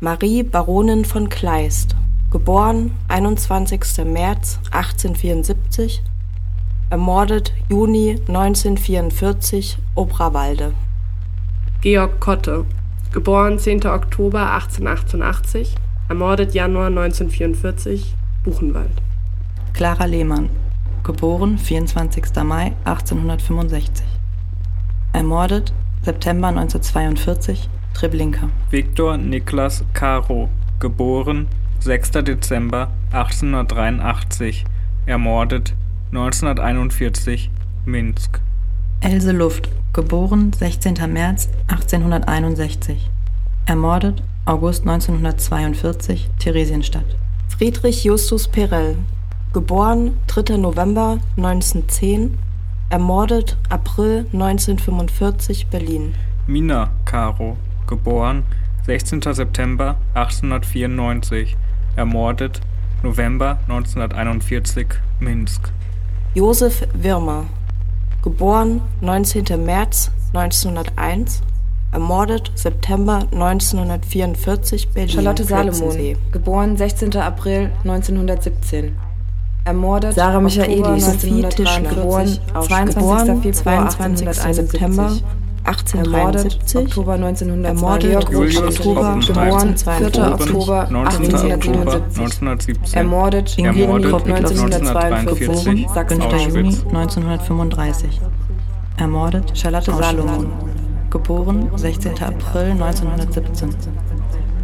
Marie Baronin von Kleist geboren 21. März 1874 ermordet Juni 1944 Obrawalde Georg Kotte geboren 10. Oktober 1888 ermordet Januar 1944 Buchenwald Clara Lehmann geboren 24. Mai 1865 ermordet September 1942 Treblinka Viktor Niklas Caro geboren 6. Dezember 1883 ermordet 1941 Minsk Else Luft geboren 16. März 1861 ermordet August 1942 Theresienstadt Friedrich Justus Perell geboren 3. November 1910 ermordet April 1945 Berlin Mina Caro geboren 16. September 1894 ermordet November 1941 Minsk Josef Wirmer geboren 19. März 1901 ermordet September 1944 Berlin Charlotte Salomon geboren 16. April 1917 ermordet Sarah Michaeli Sophie Tischler geboren 22. Februar 22. September 1873 Oktober 1902 ermordet Julius Oktober Hoppenheim, 4. Oktober 1977 ermordet ermordet 1942 1943 5. Juni Auschwitz. 1935 ermordet Charlotte Salomon. Geboren 16. April 1917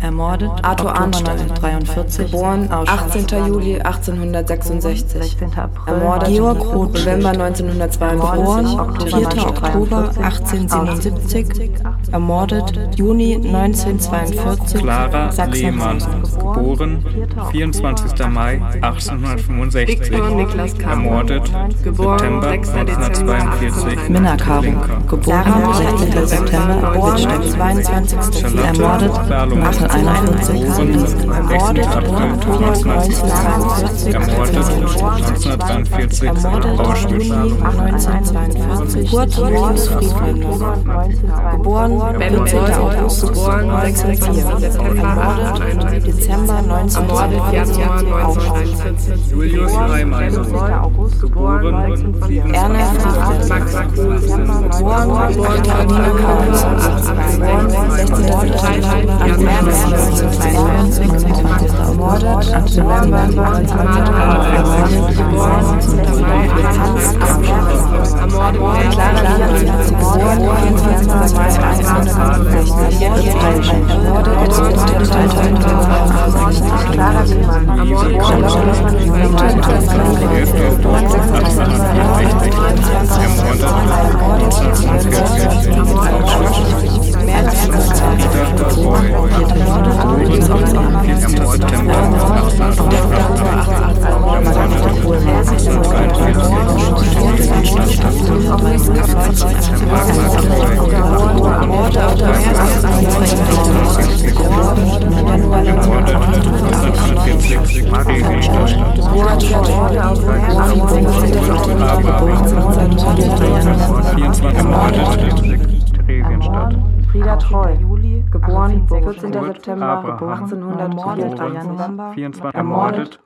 ermordet Arthur Arnstein, 1943 geboren Auschwitz. 18. Juli 1866 16. April ermordet Georg Roth, November geboren 1942 4. Oktober 1877 ermordet Juni 1942 Clara Lehmann geboren 24. Mai 1865 Viktor Niklas Caro ermordet geboren September 6. Dezember 1942 Minna Treblinka geboren Sarah 16. September geboren Wittstedt 22. Charlotte ermordet Salomon 1841 geboren Minsk 16. ermordet April Oktober 1942 ermordet 1943 ermordet Auschwitz Juni 1942 Kurt Julius Friedländer geboren Ben 14. Beuth, August geboren 1904 September ermordet 1871 Dezember ermordet 1942 Januar Auschwitz 1941 Julius Reimeisen geboren 7. Erna Friedländer Frieda Treu geboren 14. Kurt September Abraham 1884 24. ermordet